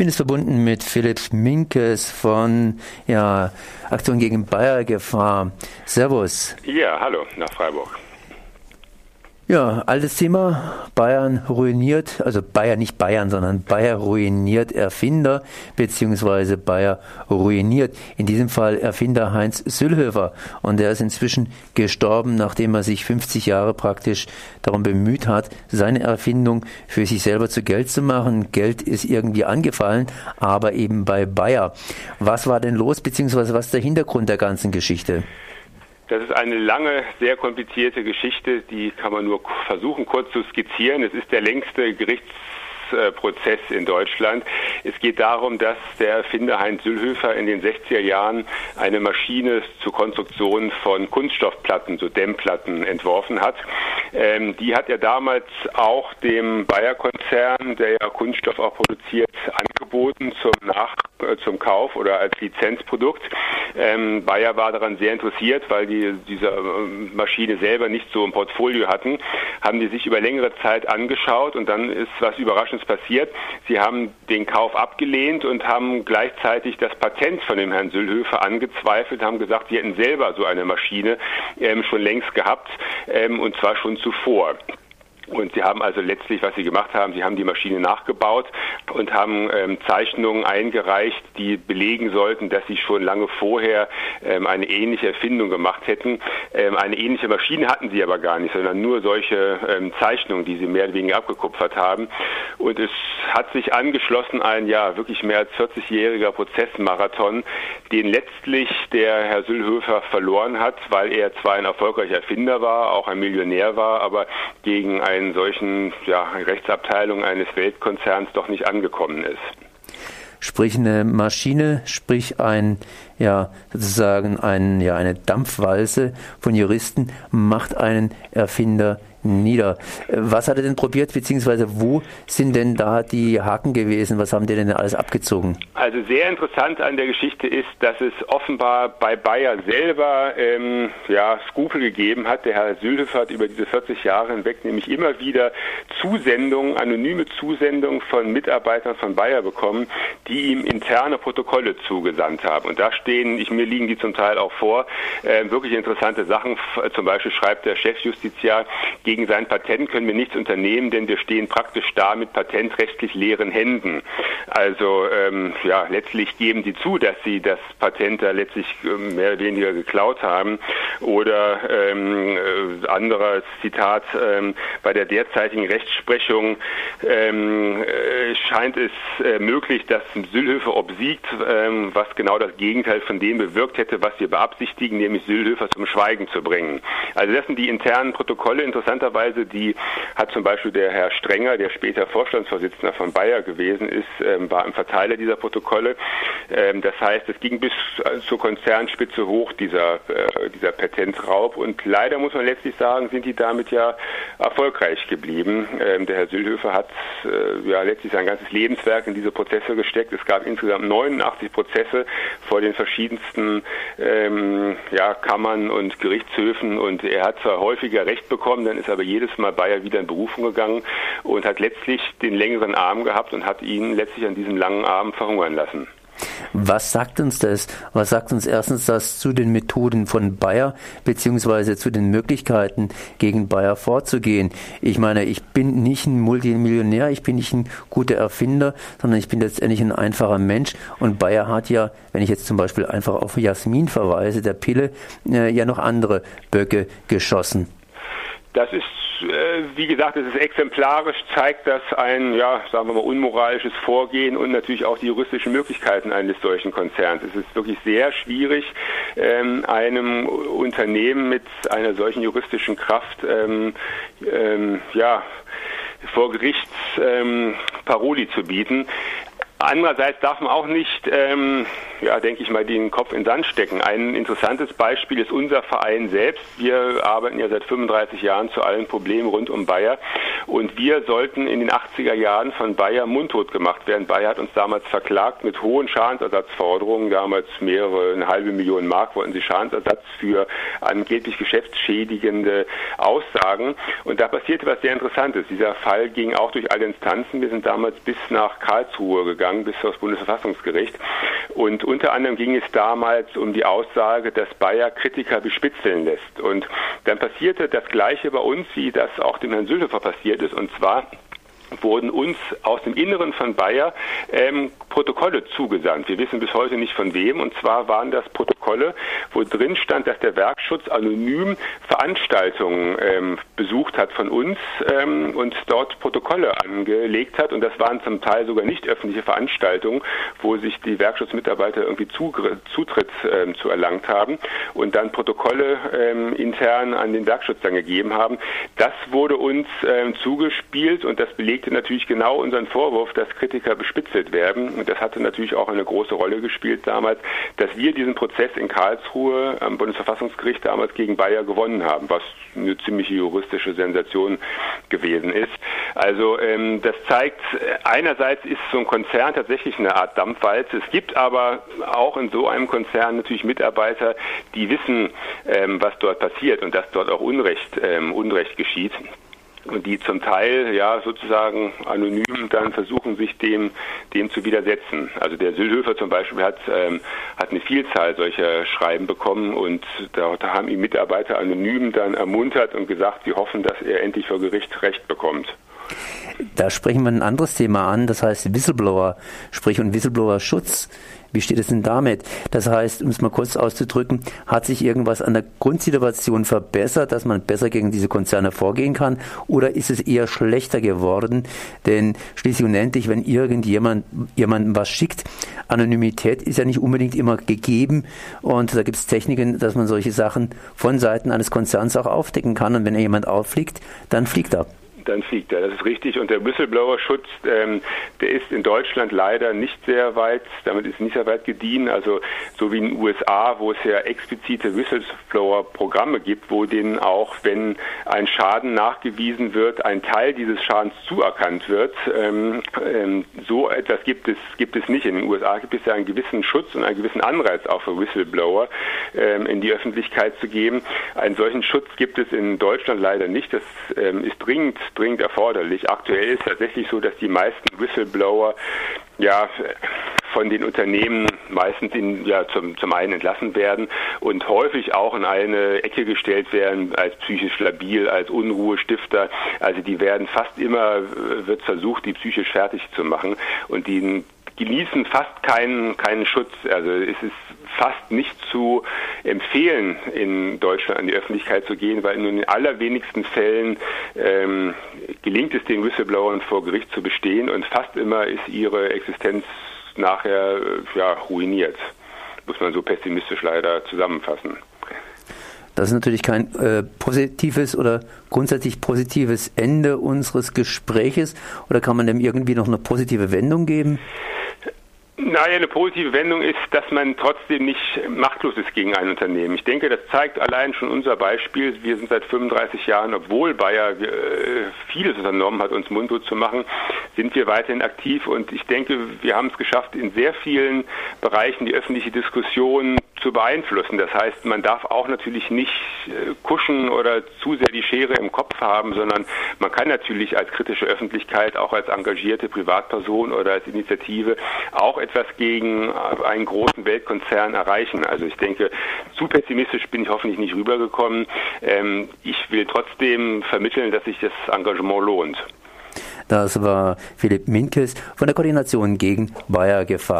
bin jetzt verbunden mit Philipp Minkes von ja, Aktion gegen Bayergefahr. Servus. Ja, hallo nach Freiburg. Ja, altes Thema. Bayern ruiniert, also Bayern nicht Bayern, sondern Bayer ruiniert Erfinder, beziehungsweise Bayer ruiniert. In diesem Fall Erfinder Heinz Süllhöfer. Und der ist inzwischen gestorben, nachdem er sich 50 Jahre praktisch darum bemüht hat, seine Erfindung für sich selber zu Geld zu machen. Geld ist irgendwie angefallen, aber eben bei Bayer. Was war denn los, beziehungsweise was ist der Hintergrund der ganzen Geschichte? Das ist eine lange, sehr komplizierte Geschichte, die kann man nur versuchen kurz zu skizzieren. Es ist der längste Gerichts Prozess in Deutschland. Es geht darum, dass der Erfinder Heinz Süllhöfer in den 60er Jahren eine Maschine zur Konstruktion von Kunststoffplatten, so Dämmplatten, entworfen hat. Ähm, die hat er damals auch dem Bayer-Konzern, der ja Kunststoff auch produziert, angeboten zum Nach zum Kauf oder als Lizenzprodukt. Ähm, Bayer war daran sehr interessiert, weil die diese äh, Maschine selber nicht so im Portfolio hatten, haben die sich über längere Zeit angeschaut und dann ist was Überraschendes passiert. Sie haben den Kauf abgelehnt und haben gleichzeitig das Patent von dem Herrn Süllhöfer angezweifelt, haben gesagt, sie hätten selber so eine Maschine ähm, schon längst gehabt ähm, und zwar schon zuvor. Und sie haben also letztlich, was sie gemacht haben, sie haben die Maschine nachgebaut und haben ähm, Zeichnungen eingereicht, die belegen sollten, dass sie schon lange vorher ähm, eine ähnliche Erfindung gemacht hätten. Ähm, eine ähnliche Maschine hatten sie aber gar nicht, sondern nur solche ähm, Zeichnungen, die sie mehr oder weniger abgekupfert haben. Und es hat sich angeschlossen ein ja wirklich mehr als 40-jähriger Prozessmarathon, den letztlich der Herr Süllhöfer verloren hat, weil er zwar ein erfolgreicher Erfinder war, auch ein Millionär war, aber gegen ein in solchen ja, Rechtsabteilungen eines Weltkonzerns doch nicht angekommen ist. Sprich eine Maschine, sprich ein, ja, sozusagen ein, ja, eine Dampfwalze von Juristen macht einen Erfinder nieder. Was hat er denn probiert, beziehungsweise wo sind denn da die Haken gewesen? Was haben die denn alles abgezogen? Also sehr interessant an der Geschichte ist, dass es offenbar bei Bayer selber ähm, ja, Skrupel gegeben hat. Der Herr Sülhoff hat über diese 40 Jahre hinweg nämlich immer wieder Zusendungen, anonyme Zusendungen von Mitarbeitern von Bayer bekommen, die ihm interne Protokolle zugesandt haben. Und da stehen, ich, mir liegen die zum Teil auch vor, äh, wirklich interessante Sachen. Zum Beispiel schreibt der Chefjustiziar, gegen sein Patent können wir nichts unternehmen, denn wir stehen praktisch da mit patentrechtlich leeren Händen. Also ähm, ja, letztlich geben sie zu, dass sie das Patent da letztlich ähm, mehr oder weniger geklaut haben. Oder ähm, äh, anderes Zitat, ähm, bei der derzeitigen Rechtsprechung ähm, äh, scheint es äh, möglich, dass Süllhöfer obsiegt, ähm, was genau das Gegenteil von dem bewirkt hätte, was wir beabsichtigen, nämlich Süllhöfer zum Schweigen zu bringen. Also das sind die internen Protokolle. Interessant interessanterweise, die hat zum Beispiel der Herr Strenger, der später Vorstandsvorsitzender von Bayer gewesen ist, ähm, war ein Verteiler dieser Protokolle. Ähm, das heißt, es ging bis zur Konzernspitze hoch, dieser, äh, dieser Patentraub. Und leider muss man letztlich sagen, sind die damit ja erfolgreich geblieben. Ähm, der Herr Süllhöfer hat äh, ja letztlich sein ganzes Lebenswerk in diese Prozesse gesteckt. Es gab insgesamt 89 Prozesse vor den verschiedensten ähm, ja, Kammern und Gerichtshöfen und er hat zwar häufiger Recht bekommen, dann ist aber jedes Mal Bayer wieder in Berufung gegangen und hat letztlich den längeren Arm gehabt und hat ihn letztlich an diesem langen Arm verhungern lassen. Was sagt uns das? Was sagt uns erstens das zu den Methoden von Bayer beziehungsweise zu den Möglichkeiten gegen Bayer vorzugehen? Ich meine, ich bin nicht ein Multimillionär, ich bin nicht ein guter Erfinder, sondern ich bin letztendlich ein einfacher Mensch und Bayer hat ja, wenn ich jetzt zum Beispiel einfach auf Jasmin verweise, der Pille, äh, ja noch andere Böcke geschossen. Das ist, äh, wie gesagt, es ist exemplarisch, zeigt das ein, ja, sagen wir mal, unmoralisches Vorgehen und natürlich auch die juristischen Möglichkeiten eines solchen Konzerns. Es ist wirklich sehr schwierig, ähm, einem Unternehmen mit einer solchen juristischen Kraft, ähm, ähm, ja, vor Gericht Paroli zu bieten. Andererseits darf man auch nicht, ähm, ja, denke ich mal, den Kopf in den Sand stecken. Ein interessantes Beispiel ist unser Verein selbst. Wir arbeiten ja seit 35 Jahren zu allen Problemen rund um Bayer. Und wir sollten in den 80er Jahren von Bayer mundtot gemacht werden. Bayer hat uns damals verklagt mit hohen Schadensersatzforderungen. Damals mehrere, eine halbe Million Mark wollten sie Schadensersatz für angeblich geschäftsschädigende Aussagen. Und da passierte was sehr Interessantes. Dieser Fall ging auch durch alle Instanzen. Wir sind damals bis nach Karlsruhe gegangen bis aufs Bundesverfassungsgericht. Und unter anderem ging es damals um die Aussage, dass Bayer Kritiker bespitzeln lässt. Und dann passierte das Gleiche bei uns, wie das auch dem Herrn Sülhofer passiert ist. Und zwar wurden uns aus dem Inneren von Bayer ähm, Protokolle zugesandt. Wir wissen bis heute nicht von wem. Und zwar waren das Protokolle, wo drin stand, dass der Werkschutz anonym Veranstaltungen ähm, besucht hat von uns ähm, und dort Protokolle angelegt hat. Und das waren zum Teil sogar nicht öffentliche Veranstaltungen, wo sich die Werkschutzmitarbeiter irgendwie Zutritt ähm, zu erlangt haben und dann Protokolle ähm, intern an den Werkschutz dann gegeben haben. Das wurde uns ähm, zugespielt und das belegte natürlich genau unseren Vorwurf, dass Kritiker bespitzelt werden. Und das hatte natürlich auch eine große Rolle gespielt damals, dass wir diesen Prozess in Karlsruhe am Bundesverfassungsgericht damals gegen Bayer gewonnen haben, was eine ziemliche juristische Sensation gewesen ist. Also ähm, das zeigt, einerseits ist so ein Konzern tatsächlich eine Art Dampfwalze. Es gibt aber auch in so einem Konzern natürlich Mitarbeiter, die wissen, ähm, was dort passiert und dass dort auch Unrecht, ähm, Unrecht geschieht die zum Teil ja sozusagen anonym dann versuchen, sich dem, dem zu widersetzen. Also der Sülhöfer zum Beispiel hat, ähm, hat eine Vielzahl solcher Schreiben bekommen und da, da haben ihm Mitarbeiter anonym dann ermuntert und gesagt, sie hoffen, dass er endlich vor Gericht Recht bekommt. Da sprechen wir ein anderes Thema an, das heißt Whistleblower, sprich und Whistleblower-Schutz. Wie steht es denn damit? Das heißt, um es mal kurz auszudrücken, hat sich irgendwas an der Grundsituation verbessert, dass man besser gegen diese Konzerne vorgehen kann? Oder ist es eher schlechter geworden? Denn schließlich und endlich, wenn irgendjemand jemandem was schickt, Anonymität ist ja nicht unbedingt immer gegeben. Und da gibt es Techniken, dass man solche Sachen von Seiten eines Konzerns auch aufdecken kann. Und wenn jemand auffliegt, dann fliegt er dann fliegt er. Das ist richtig. Und der Whistleblower-Schutz, ähm, der ist in Deutschland leider nicht sehr weit, damit ist nicht sehr weit gediehen. Also so wie in den USA, wo es ja explizite Whistleblower-Programme gibt, wo denen auch, wenn ein Schaden nachgewiesen wird, ein Teil dieses Schadens zuerkannt wird. Ähm, ähm, so etwas gibt es, gibt es nicht. In den USA gibt es ja einen gewissen Schutz und einen gewissen Anreiz auch für Whistleblower, ähm, in die Öffentlichkeit zu geben. Einen solchen Schutz gibt es in Deutschland leider nicht. Das ähm, ist dringend dringend erforderlich. Aktuell ist tatsächlich so, dass die meisten Whistleblower ja von den Unternehmen meistens in, ja, zum, zum einen entlassen werden und häufig auch in eine Ecke gestellt werden als psychisch labil, als Unruhestifter. Also die werden fast immer, wird versucht, die psychisch fertig zu machen und die genießen fast keinen, keinen Schutz. Also es ist fast nicht zu empfehlen, in Deutschland an die Öffentlichkeit zu gehen, weil in den allerwenigsten Fällen ähm, gelingt es den Whistleblowern vor Gericht zu bestehen und fast immer ist ihre Existenz nachher äh, ja, ruiniert. Muss man so pessimistisch leider zusammenfassen. Das ist natürlich kein äh, positives oder grundsätzlich positives Ende unseres Gespräches. Oder kann man dem irgendwie noch eine positive Wendung geben? Naja, eine positive Wendung ist, dass man trotzdem nicht machtlos ist gegen ein Unternehmen. Ich denke, das zeigt allein schon unser Beispiel. Wir sind seit 35 Jahren, obwohl Bayer äh, vieles unternommen hat, uns mundtot zu machen, sind wir weiterhin aktiv. Und ich denke, wir haben es geschafft, in sehr vielen Bereichen die öffentliche Diskussion zu beeinflussen. Das heißt, man darf auch natürlich nicht äh, kuschen oder zu sehr die Schere im Kopf haben, sondern man kann natürlich als kritische Öffentlichkeit, auch als engagierte Privatperson oder als Initiative auch etwas gegen äh, einen großen Weltkonzern erreichen. Also ich denke, zu pessimistisch bin ich hoffentlich nicht rübergekommen. Ähm, ich will trotzdem vermitteln, dass sich das Engagement lohnt. Das war Philipp Minkes von der Koordination gegen Bayer Gefahr.